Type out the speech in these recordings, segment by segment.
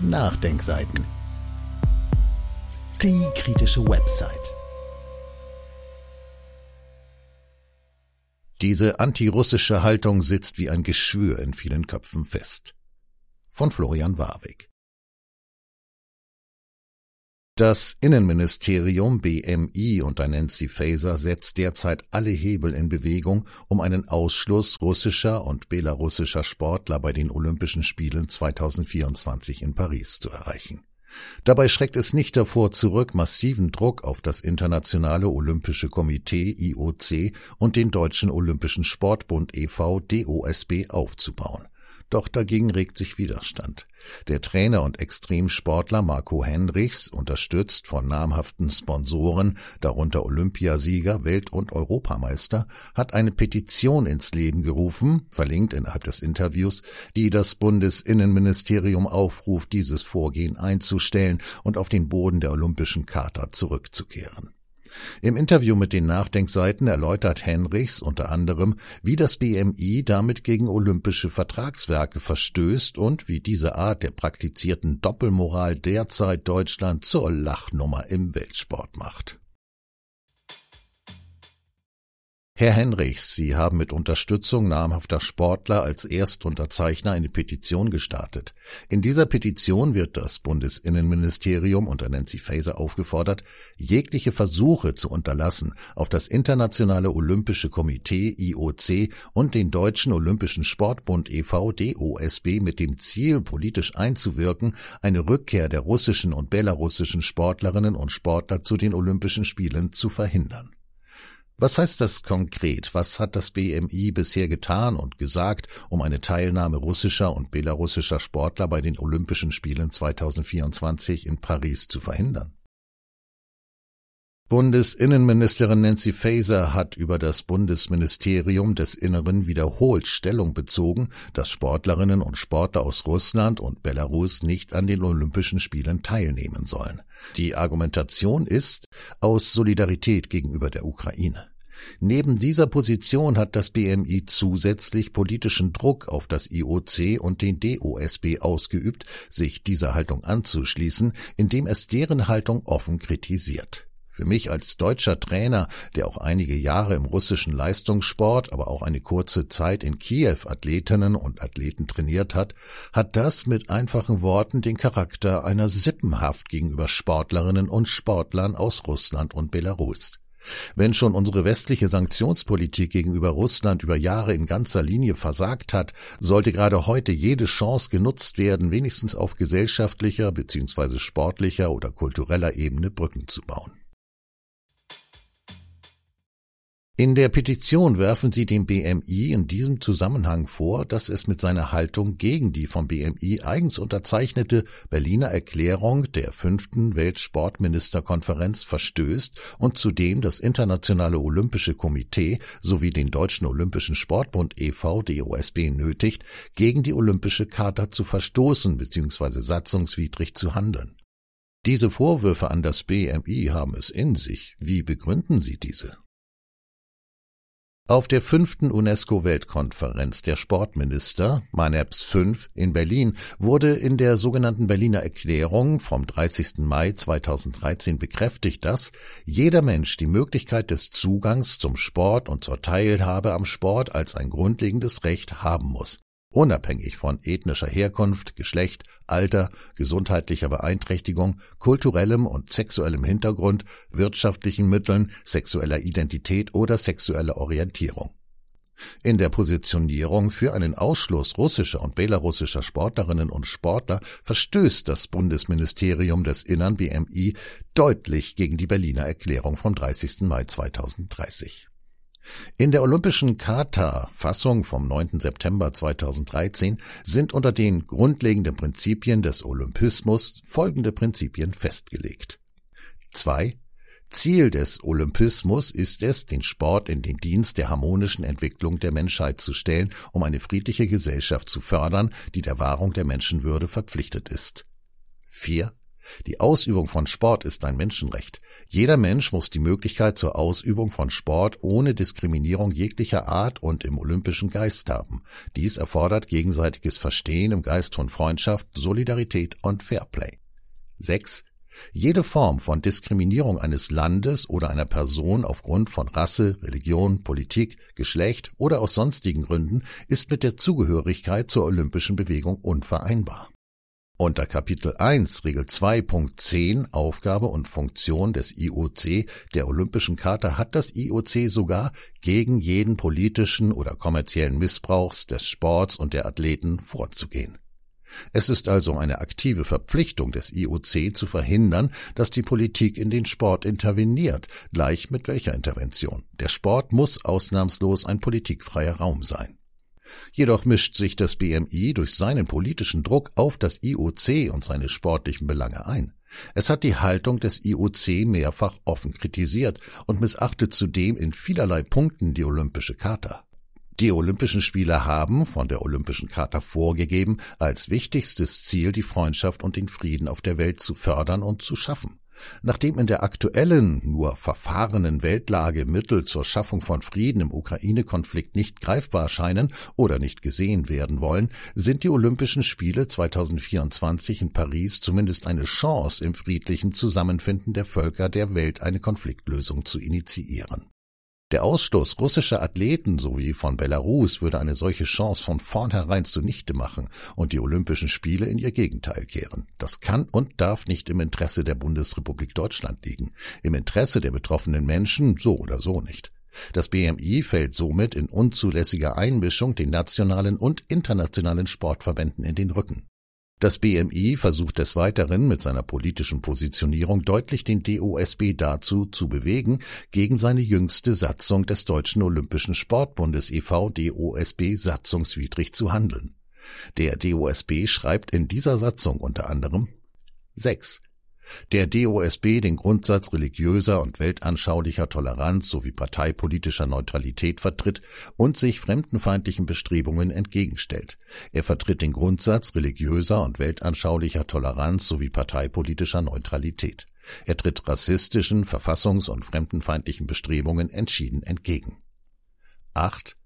Nachdenkseiten. Die kritische Website. Diese antirussische Haltung sitzt wie ein Geschwür in vielen Köpfen fest. Von Florian Warwick. Das Innenministerium BMI unter Nancy Faeser setzt derzeit alle Hebel in Bewegung, um einen Ausschluss russischer und belarussischer Sportler bei den Olympischen Spielen 2024 in Paris zu erreichen. Dabei schreckt es nicht davor zurück, massiven Druck auf das Internationale Olympische Komitee IOC und den Deutschen Olympischen Sportbund e.V. DOSB aufzubauen. Doch dagegen regt sich Widerstand. Der Trainer und Extremsportler Marco Henrichs, unterstützt von namhaften Sponsoren, darunter Olympiasieger, Welt- und Europameister, hat eine Petition ins Leben gerufen, verlinkt innerhalb des Interviews, die das Bundesinnenministerium aufruft, dieses Vorgehen einzustellen und auf den Boden der Olympischen Charta zurückzukehren. Im Interview mit den Nachdenkseiten erläutert Henrichs unter anderem, wie das BMI damit gegen olympische Vertragswerke verstößt und wie diese Art der praktizierten Doppelmoral derzeit Deutschland zur Lachnummer im Weltsport macht. Herr Henrichs, Sie haben mit Unterstützung namhafter Sportler als Erstunterzeichner eine Petition gestartet. In dieser Petition wird das Bundesinnenministerium unter Nancy Faeser aufgefordert, jegliche Versuche zu unterlassen, auf das Internationale Olympische Komitee IOC und den Deutschen Olympischen Sportbund e.V. DOSB mit dem Ziel, politisch einzuwirken, eine Rückkehr der russischen und belarussischen Sportlerinnen und Sportler zu den Olympischen Spielen zu verhindern. Was heißt das konkret? Was hat das BMI bisher getan und gesagt, um eine Teilnahme russischer und belarussischer Sportler bei den Olympischen Spielen 2024 in Paris zu verhindern? Bundesinnenministerin Nancy Faeser hat über das Bundesministerium des Inneren wiederholt Stellung bezogen, dass Sportlerinnen und Sportler aus Russland und Belarus nicht an den Olympischen Spielen teilnehmen sollen. Die Argumentation ist aus Solidarität gegenüber der Ukraine. Neben dieser Position hat das BMI zusätzlich politischen Druck auf das IOC und den DOSB ausgeübt, sich dieser Haltung anzuschließen, indem es deren Haltung offen kritisiert. Für mich als deutscher Trainer, der auch einige Jahre im russischen Leistungssport, aber auch eine kurze Zeit in Kiew Athletinnen und Athleten trainiert hat, hat das mit einfachen Worten den Charakter einer Sippenhaft gegenüber Sportlerinnen und Sportlern aus Russland und Belarus. Wenn schon unsere westliche Sanktionspolitik gegenüber Russland über Jahre in ganzer Linie versagt hat, sollte gerade heute jede Chance genutzt werden, wenigstens auf gesellschaftlicher bzw. sportlicher oder kultureller Ebene Brücken zu bauen. In der Petition werfen sie dem BMI in diesem Zusammenhang vor, dass es mit seiner Haltung gegen die vom BMI eigens unterzeichnete Berliner Erklärung der fünften Weltsportministerkonferenz verstößt und zudem das Internationale Olympische Komitee sowie den Deutschen Olympischen Sportbund e.V. DOSB nötigt, gegen die Olympische Charta zu verstoßen bzw. satzungswidrig zu handeln. Diese Vorwürfe an das BMI haben es in sich. Wie begründen Sie diese? Auf der fünften UNESCO-Weltkonferenz der Sportminister, MANEPS 5, in Berlin wurde in der sogenannten Berliner Erklärung vom 30. Mai 2013 bekräftigt, dass jeder Mensch die Möglichkeit des Zugangs zum Sport und zur Teilhabe am Sport als ein grundlegendes Recht haben muss unabhängig von ethnischer Herkunft, Geschlecht, Alter, gesundheitlicher Beeinträchtigung, kulturellem und sexuellem Hintergrund, wirtschaftlichen Mitteln, sexueller Identität oder sexueller Orientierung. In der Positionierung für einen Ausschluss russischer und belarussischer Sportlerinnen und Sportler verstößt das Bundesministerium des Innern BMI deutlich gegen die Berliner Erklärung vom 30. Mai 2030. In der Olympischen Charta, Fassung vom 9. September 2013, sind unter den grundlegenden Prinzipien des Olympismus folgende Prinzipien festgelegt. 2. Ziel des Olympismus ist es, den Sport in den Dienst der harmonischen Entwicklung der Menschheit zu stellen, um eine friedliche Gesellschaft zu fördern, die der Wahrung der Menschenwürde verpflichtet ist. 4. Die Ausübung von Sport ist ein Menschenrecht. Jeder Mensch muss die Möglichkeit zur Ausübung von Sport ohne Diskriminierung jeglicher Art und im olympischen Geist haben. Dies erfordert gegenseitiges Verstehen im Geist von Freundschaft, Solidarität und Fairplay. 6. Jede Form von Diskriminierung eines Landes oder einer Person aufgrund von Rasse, Religion, Politik, Geschlecht oder aus sonstigen Gründen ist mit der Zugehörigkeit zur olympischen Bewegung unvereinbar. Unter Kapitel 1 Regel 2.10 Aufgabe und Funktion des IOC der Olympischen Charta hat das IOC sogar gegen jeden politischen oder kommerziellen Missbrauchs des Sports und der Athleten vorzugehen. Es ist also eine aktive Verpflichtung des IOC zu verhindern, dass die Politik in den Sport interveniert, gleich mit welcher Intervention. Der Sport muss ausnahmslos ein politikfreier Raum sein. Jedoch mischt sich das BMI durch seinen politischen Druck auf das IOC und seine sportlichen Belange ein. Es hat die Haltung des IOC mehrfach offen kritisiert und missachtet zudem in vielerlei Punkten die Olympische Charta. Die Olympischen Spiele haben von der Olympischen Charta vorgegeben, als wichtigstes Ziel die Freundschaft und den Frieden auf der Welt zu fördern und zu schaffen. Nachdem in der aktuellen, nur verfahrenen Weltlage Mittel zur Schaffung von Frieden im Ukraine-Konflikt nicht greifbar scheinen oder nicht gesehen werden wollen, sind die Olympischen Spiele 2024 in Paris zumindest eine Chance, im friedlichen Zusammenfinden der Völker der Welt eine Konfliktlösung zu initiieren. Der Ausstoß russischer Athleten sowie von Belarus würde eine solche Chance von vornherein zunichte machen und die Olympischen Spiele in ihr Gegenteil kehren. Das kann und darf nicht im Interesse der Bundesrepublik Deutschland liegen, im Interesse der betroffenen Menschen so oder so nicht. Das BMI fällt somit in unzulässiger Einmischung den nationalen und internationalen Sportverbänden in den Rücken. Das BMI versucht des Weiteren mit seiner politischen Positionierung deutlich den DOSB dazu zu bewegen, gegen seine jüngste Satzung des Deutschen Olympischen Sportbundes e.V. DOSB satzungswidrig zu handeln. Der DOSB schreibt in dieser Satzung unter anderem 6 der DOSB den Grundsatz religiöser und weltanschaulicher Toleranz sowie parteipolitischer Neutralität vertritt und sich fremdenfeindlichen Bestrebungen entgegenstellt. Er vertritt den Grundsatz religiöser und weltanschaulicher Toleranz sowie parteipolitischer Neutralität. Er tritt rassistischen, verfassungs- und fremdenfeindlichen Bestrebungen entschieden entgegen. 8.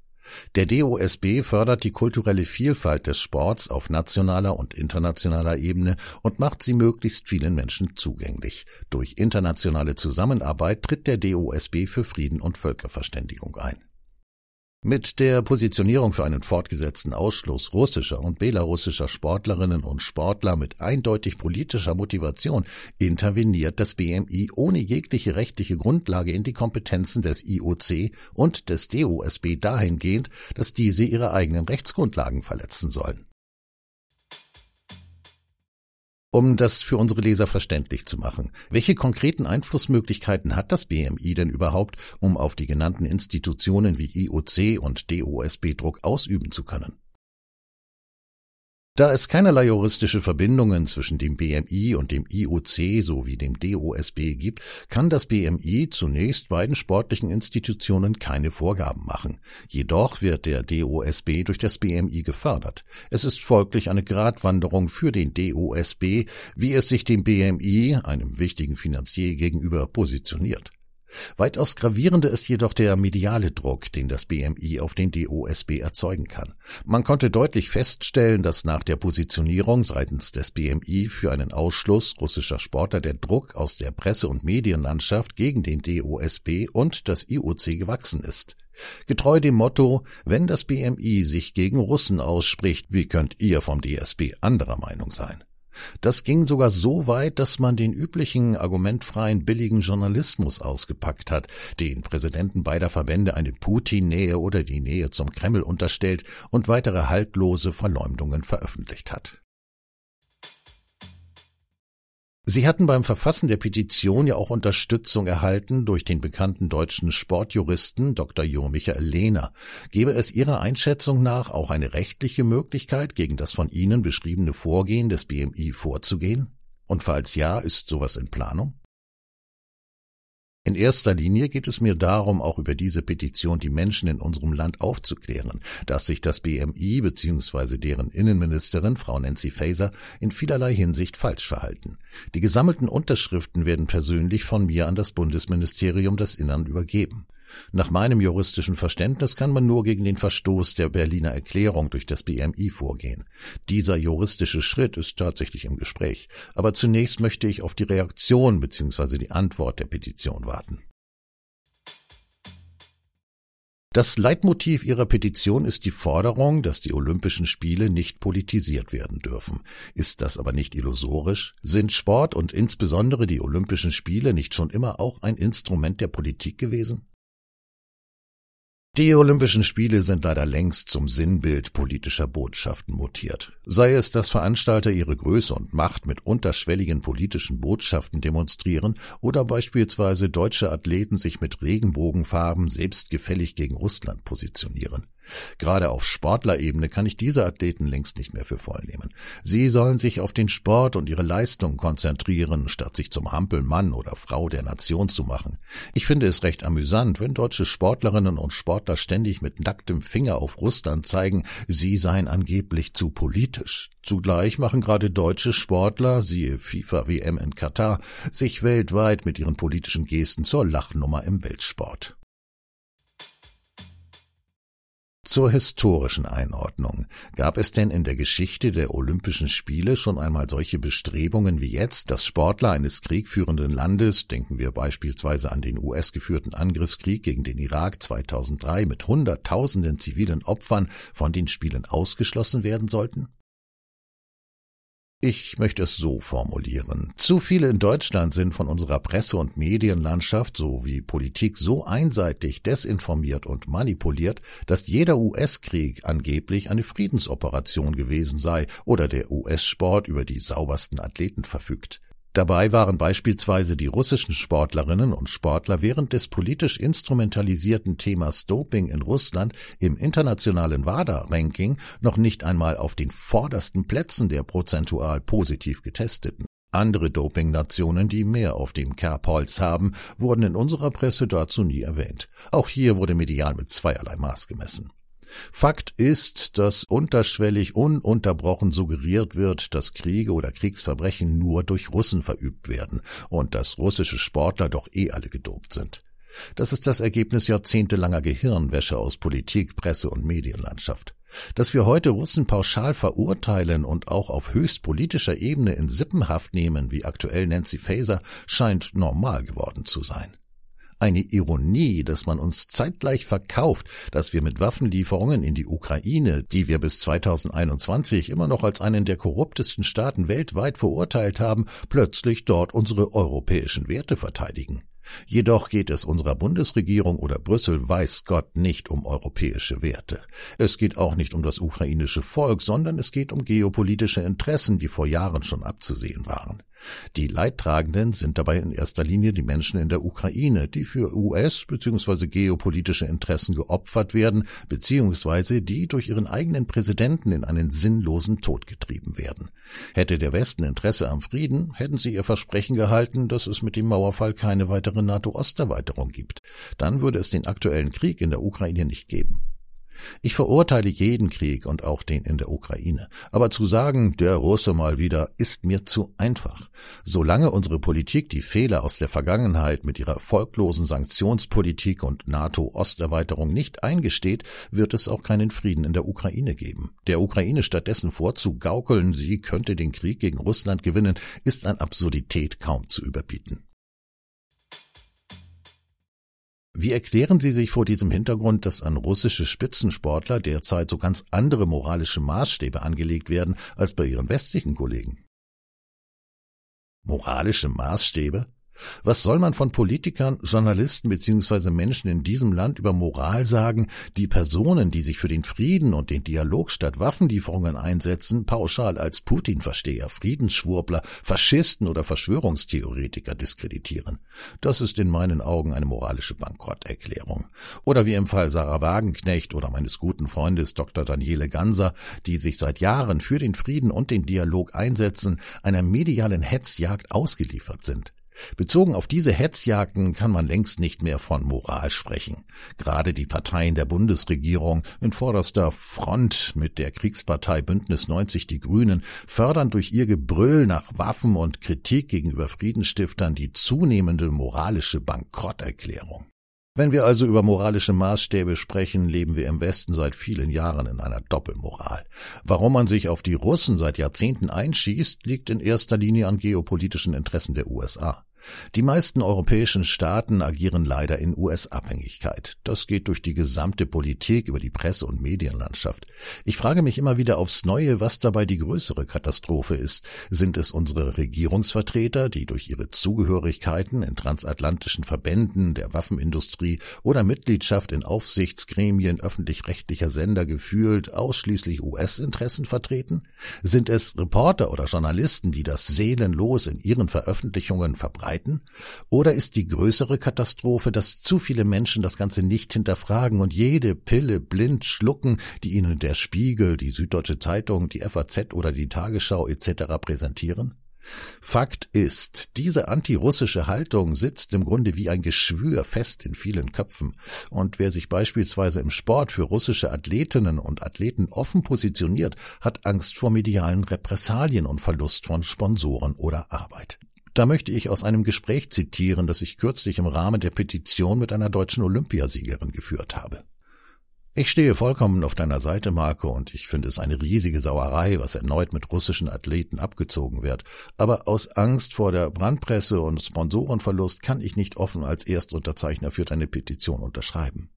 Der DOSB fördert die kulturelle Vielfalt des Sports auf nationaler und internationaler Ebene und macht sie möglichst vielen Menschen zugänglich. Durch internationale Zusammenarbeit tritt der DOSB für Frieden und Völkerverständigung ein. Mit der Positionierung für einen fortgesetzten Ausschluss russischer und belarussischer Sportlerinnen und Sportler mit eindeutig politischer Motivation interveniert das BMI ohne jegliche rechtliche Grundlage in die Kompetenzen des IOC und des DOSB dahingehend, dass diese ihre eigenen Rechtsgrundlagen verletzen sollen. Um das für unsere Leser verständlich zu machen, welche konkreten Einflussmöglichkeiten hat das BMI denn überhaupt, um auf die genannten Institutionen wie IOC und DOSB Druck ausüben zu können? Da es keinerlei juristische Verbindungen zwischen dem BMI und dem IOC sowie dem DOSB gibt, kann das BMI zunächst beiden sportlichen Institutionen keine Vorgaben machen. Jedoch wird der DOSB durch das BMI gefördert. Es ist folglich eine Gratwanderung für den DOSB, wie es sich dem BMI, einem wichtigen Finanzier gegenüber, positioniert. Weitaus gravierender ist jedoch der mediale Druck, den das BMI auf den DOSB erzeugen kann. Man konnte deutlich feststellen, dass nach der Positionierung seitens des BMI für einen Ausschluss russischer Sportler der Druck aus der Presse- und Medienlandschaft gegen den DOSB und das IOC gewachsen ist. Getreu dem Motto, wenn das BMI sich gegen Russen ausspricht, wie könnt ihr vom DSB anderer Meinung sein? Das ging sogar so weit, dass man den üblichen argumentfreien billigen Journalismus ausgepackt hat, den Präsidenten beider Verbände eine Putin-Nähe oder die Nähe zum Kreml unterstellt und weitere haltlose Verleumdungen veröffentlicht hat. Sie hatten beim Verfassen der Petition ja auch Unterstützung erhalten durch den bekannten deutschen Sportjuristen Dr. Jo Michael Lehner. Gäbe es Ihrer Einschätzung nach auch eine rechtliche Möglichkeit, gegen das von Ihnen beschriebene Vorgehen des BMI vorzugehen? Und falls ja, ist sowas in Planung? In erster Linie geht es mir darum, auch über diese Petition die Menschen in unserem Land aufzuklären, dass sich das BMI bzw. deren Innenministerin Frau Nancy Faeser in vielerlei Hinsicht falsch verhalten. Die gesammelten Unterschriften werden persönlich von mir an das Bundesministerium des Innern übergeben. Nach meinem juristischen Verständnis kann man nur gegen den Verstoß der Berliner Erklärung durch das BMI vorgehen. Dieser juristische Schritt ist tatsächlich im Gespräch, aber zunächst möchte ich auf die Reaktion bzw. die Antwort der Petition warten. Das Leitmotiv ihrer Petition ist die Forderung, dass die Olympischen Spiele nicht politisiert werden dürfen. Ist das aber nicht illusorisch? Sind Sport und insbesondere die Olympischen Spiele nicht schon immer auch ein Instrument der Politik gewesen? Die Olympischen Spiele sind leider längst zum Sinnbild politischer Botschaften mutiert. Sei es, dass Veranstalter ihre Größe und Macht mit unterschwelligen politischen Botschaften demonstrieren oder beispielsweise deutsche Athleten sich mit Regenbogenfarben selbstgefällig gegen Russland positionieren. Gerade auf Sportlerebene kann ich diese Athleten längst nicht mehr für voll nehmen. Sie sollen sich auf den Sport und ihre Leistung konzentrieren, statt sich zum Hampelmann oder Frau der Nation zu machen. Ich finde es recht amüsant, wenn deutsche Sportlerinnen und Sportler ständig mit nacktem Finger auf Russland zeigen, sie seien angeblich zu politisch. Zugleich machen gerade deutsche Sportler, siehe FIFA WM in Katar, sich weltweit mit ihren politischen Gesten zur Lachnummer im Weltsport. Zur historischen Einordnung. Gab es denn in der Geschichte der Olympischen Spiele schon einmal solche Bestrebungen wie jetzt, dass Sportler eines kriegführenden Landes, denken wir beispielsweise an den US-geführten Angriffskrieg gegen den Irak 2003 mit Hunderttausenden zivilen Opfern, von den Spielen ausgeschlossen werden sollten? Ich möchte es so formulieren. Zu viele in Deutschland sind von unserer Presse- und Medienlandschaft sowie Politik so einseitig desinformiert und manipuliert, dass jeder US-Krieg angeblich eine Friedensoperation gewesen sei oder der US-Sport über die saubersten Athleten verfügt. Dabei waren beispielsweise die russischen Sportlerinnen und Sportler während des politisch instrumentalisierten Themas Doping in Russland im internationalen WADA-Ranking noch nicht einmal auf den vordersten Plätzen der prozentual positiv getesteten. Andere Dopingnationen, die mehr auf dem Kerbholz haben, wurden in unserer Presse dazu nie erwähnt. Auch hier wurde medial mit zweierlei Maß gemessen. Fakt ist, dass unterschwellig ununterbrochen suggeriert wird, dass Kriege oder Kriegsverbrechen nur durch Russen verübt werden und dass russische Sportler doch eh alle gedopt sind. Das ist das Ergebnis jahrzehntelanger Gehirnwäsche aus Politik, Presse und Medienlandschaft. Dass wir heute Russen pauschal verurteilen und auch auf höchst politischer Ebene in Sippenhaft nehmen, wie aktuell Nancy Faeser, scheint normal geworden zu sein. Eine Ironie, dass man uns zeitgleich verkauft, dass wir mit Waffenlieferungen in die Ukraine, die wir bis 2021 immer noch als einen der korruptesten Staaten weltweit verurteilt haben, plötzlich dort unsere europäischen Werte verteidigen. Jedoch geht es unserer Bundesregierung oder Brüssel weiß Gott nicht um europäische Werte. Es geht auch nicht um das ukrainische Volk, sondern es geht um geopolitische Interessen, die vor Jahren schon abzusehen waren. Die Leidtragenden sind dabei in erster Linie die Menschen in der Ukraine, die für US- bzw. geopolitische Interessen geopfert werden, bzw. die durch ihren eigenen Präsidenten in einen sinnlosen Tod getrieben werden. Hätte der Westen Interesse am Frieden, hätten sie ihr Versprechen gehalten, dass es mit dem Mauerfall keine weitere NATO-Osterweiterung gibt. Dann würde es den aktuellen Krieg in der Ukraine nicht geben. Ich verurteile jeden Krieg und auch den in der Ukraine. Aber zu sagen, der Russe mal wieder, ist mir zu einfach. Solange unsere Politik die Fehler aus der Vergangenheit mit ihrer erfolglosen Sanktionspolitik und NATO-Osterweiterung nicht eingesteht, wird es auch keinen Frieden in der Ukraine geben. Der Ukraine stattdessen vorzugaukeln, sie könnte den Krieg gegen Russland gewinnen, ist an Absurdität kaum zu überbieten. Wie erklären Sie sich vor diesem Hintergrund, dass an russische Spitzensportler derzeit so ganz andere moralische Maßstäbe angelegt werden als bei Ihren westlichen Kollegen? Moralische Maßstäbe? Was soll man von Politikern, Journalisten bzw. Menschen in diesem Land über Moral sagen, die Personen, die sich für den Frieden und den Dialog statt Waffenlieferungen einsetzen, pauschal als Putin-Versteher, Friedensschwurbler, Faschisten oder Verschwörungstheoretiker diskreditieren? Das ist in meinen Augen eine moralische Bankrotterklärung. Oder wie im Fall Sarah Wagenknecht oder meines guten Freundes Dr. Daniele Ganser, die sich seit Jahren für den Frieden und den Dialog einsetzen, einer medialen Hetzjagd ausgeliefert sind. Bezogen auf diese Hetzjagden kann man längst nicht mehr von Moral sprechen. Gerade die Parteien der Bundesregierung in vorderster Front mit der Kriegspartei Bündnis 90 Die Grünen fördern durch ihr Gebrüll nach Waffen und Kritik gegenüber Friedenstiftern die zunehmende moralische Bankrotterklärung. Wenn wir also über moralische Maßstäbe sprechen, leben wir im Westen seit vielen Jahren in einer Doppelmoral. Warum man sich auf die Russen seit Jahrzehnten einschießt, liegt in erster Linie an geopolitischen Interessen der USA. Die meisten europäischen Staaten agieren leider in US-Abhängigkeit. Das geht durch die gesamte Politik über die Presse- und Medienlandschaft. Ich frage mich immer wieder aufs Neue, was dabei die größere Katastrophe ist. Sind es unsere Regierungsvertreter, die durch ihre Zugehörigkeiten in transatlantischen Verbänden der Waffenindustrie oder Mitgliedschaft in Aufsichtsgremien öffentlich-rechtlicher Sender gefühlt ausschließlich US-Interessen vertreten? Sind es Reporter oder Journalisten, die das seelenlos in ihren Veröffentlichungen verbreiten? Verbreiten? Oder ist die größere Katastrophe, dass zu viele Menschen das Ganze nicht hinterfragen und jede Pille blind schlucken, die ihnen der Spiegel, die Süddeutsche Zeitung, die FAZ oder die Tagesschau etc. präsentieren? Fakt ist, diese antirussische Haltung sitzt im Grunde wie ein Geschwür fest in vielen Köpfen, und wer sich beispielsweise im Sport für russische Athletinnen und Athleten offen positioniert, hat Angst vor medialen Repressalien und Verlust von Sponsoren oder Arbeit. Da möchte ich aus einem Gespräch zitieren, das ich kürzlich im Rahmen der Petition mit einer deutschen Olympiasiegerin geführt habe. Ich stehe vollkommen auf deiner Seite, Marco, und ich finde es eine riesige Sauerei, was erneut mit russischen Athleten abgezogen wird. Aber aus Angst vor der Brandpresse und Sponsorenverlust kann ich nicht offen als Erstunterzeichner für deine Petition unterschreiben.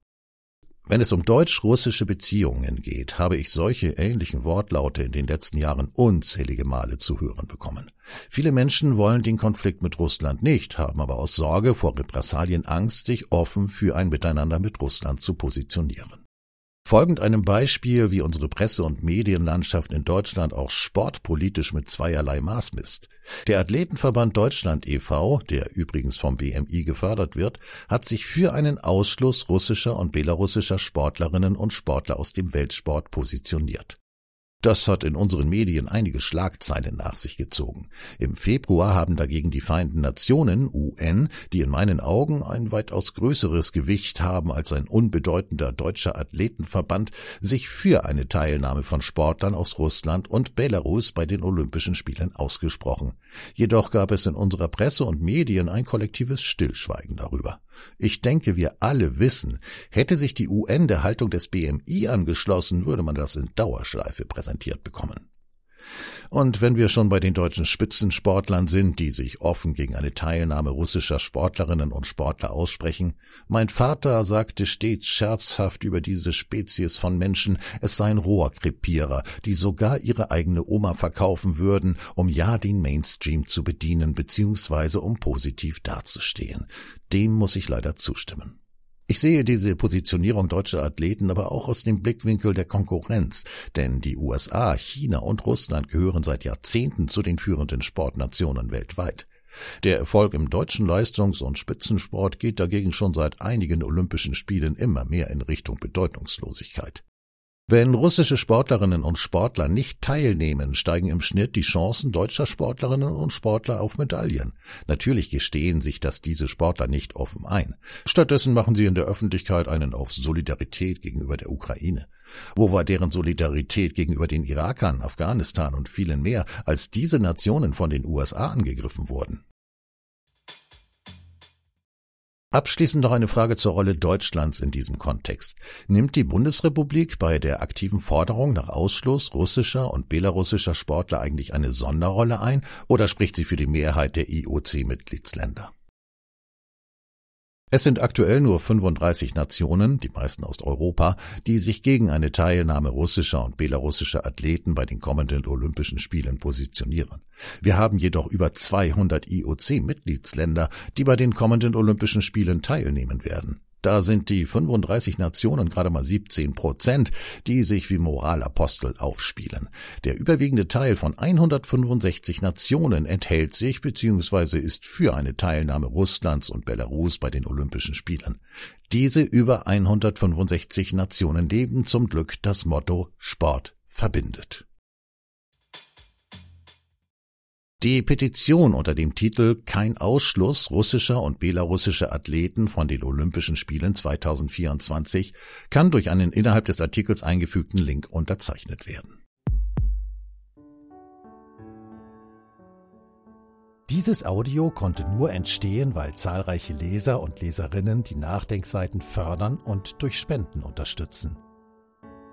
Wenn es um deutsch-russische Beziehungen geht, habe ich solche ähnlichen Wortlaute in den letzten Jahren unzählige Male zu hören bekommen. Viele Menschen wollen den Konflikt mit Russland nicht, haben aber aus Sorge vor Repressalien Angst, sich offen für ein Miteinander mit Russland zu positionieren. Folgend einem Beispiel, wie unsere Presse- und Medienlandschaft in Deutschland auch sportpolitisch mit zweierlei Maß misst. Der Athletenverband Deutschland e.V., der übrigens vom BMI gefördert wird, hat sich für einen Ausschluss russischer und belarussischer Sportlerinnen und Sportler aus dem Weltsport positioniert. Das hat in unseren Medien einige Schlagzeilen nach sich gezogen. Im Februar haben dagegen die Vereinten Nationen, UN, die in meinen Augen ein weitaus größeres Gewicht haben als ein unbedeutender deutscher Athletenverband, sich für eine Teilnahme von Sportlern aus Russland und Belarus bei den Olympischen Spielen ausgesprochen. Jedoch gab es in unserer Presse und Medien ein kollektives Stillschweigen darüber. Ich denke, wir alle wissen, hätte sich die UN der Haltung des BMI angeschlossen, würde man das in Dauerschleife präsentiert bekommen. Und wenn wir schon bei den deutschen Spitzensportlern sind, die sich offen gegen eine Teilnahme russischer Sportlerinnen und Sportler aussprechen, mein Vater sagte stets scherzhaft über diese Spezies von Menschen, es seien Rohrkrepierer, die sogar ihre eigene Oma verkaufen würden, um ja den Mainstream zu bedienen bzw. um positiv dazustehen. Dem muss ich leider zustimmen. Ich sehe diese Positionierung deutscher Athleten aber auch aus dem Blickwinkel der Konkurrenz, denn die USA, China und Russland gehören seit Jahrzehnten zu den führenden Sportnationen weltweit. Der Erfolg im deutschen Leistungs- und Spitzensport geht dagegen schon seit einigen Olympischen Spielen immer mehr in Richtung Bedeutungslosigkeit. Wenn russische Sportlerinnen und Sportler nicht teilnehmen, steigen im Schnitt die Chancen deutscher Sportlerinnen und Sportler auf Medaillen. Natürlich gestehen sich das diese Sportler nicht offen ein. Stattdessen machen sie in der Öffentlichkeit einen auf Solidarität gegenüber der Ukraine. Wo war deren Solidarität gegenüber den Irakern, Afghanistan und vielen mehr, als diese Nationen von den USA angegriffen wurden? Abschließend noch eine Frage zur Rolle Deutschlands in diesem Kontext. Nimmt die Bundesrepublik bei der aktiven Forderung nach Ausschluss russischer und belarussischer Sportler eigentlich eine Sonderrolle ein oder spricht sie für die Mehrheit der IOC-Mitgliedsländer? Es sind aktuell nur 35 Nationen, die meisten aus Europa, die sich gegen eine Teilnahme russischer und belarussischer Athleten bei den kommenden Olympischen Spielen positionieren. Wir haben jedoch über 200 IOC-Mitgliedsländer, die bei den kommenden Olympischen Spielen teilnehmen werden. Da sind die 35 Nationen gerade mal 17 Prozent, die sich wie Moralapostel aufspielen. Der überwiegende Teil von 165 Nationen enthält sich bzw. ist für eine Teilnahme Russlands und Belarus bei den Olympischen Spielen. Diese über 165 Nationen leben zum Glück das Motto Sport verbindet. Die Petition unter dem Titel Kein Ausschluss russischer und belarussischer Athleten von den Olympischen Spielen 2024 kann durch einen innerhalb des Artikels eingefügten Link unterzeichnet werden. Dieses Audio konnte nur entstehen, weil zahlreiche Leser und Leserinnen die Nachdenkseiten fördern und durch Spenden unterstützen.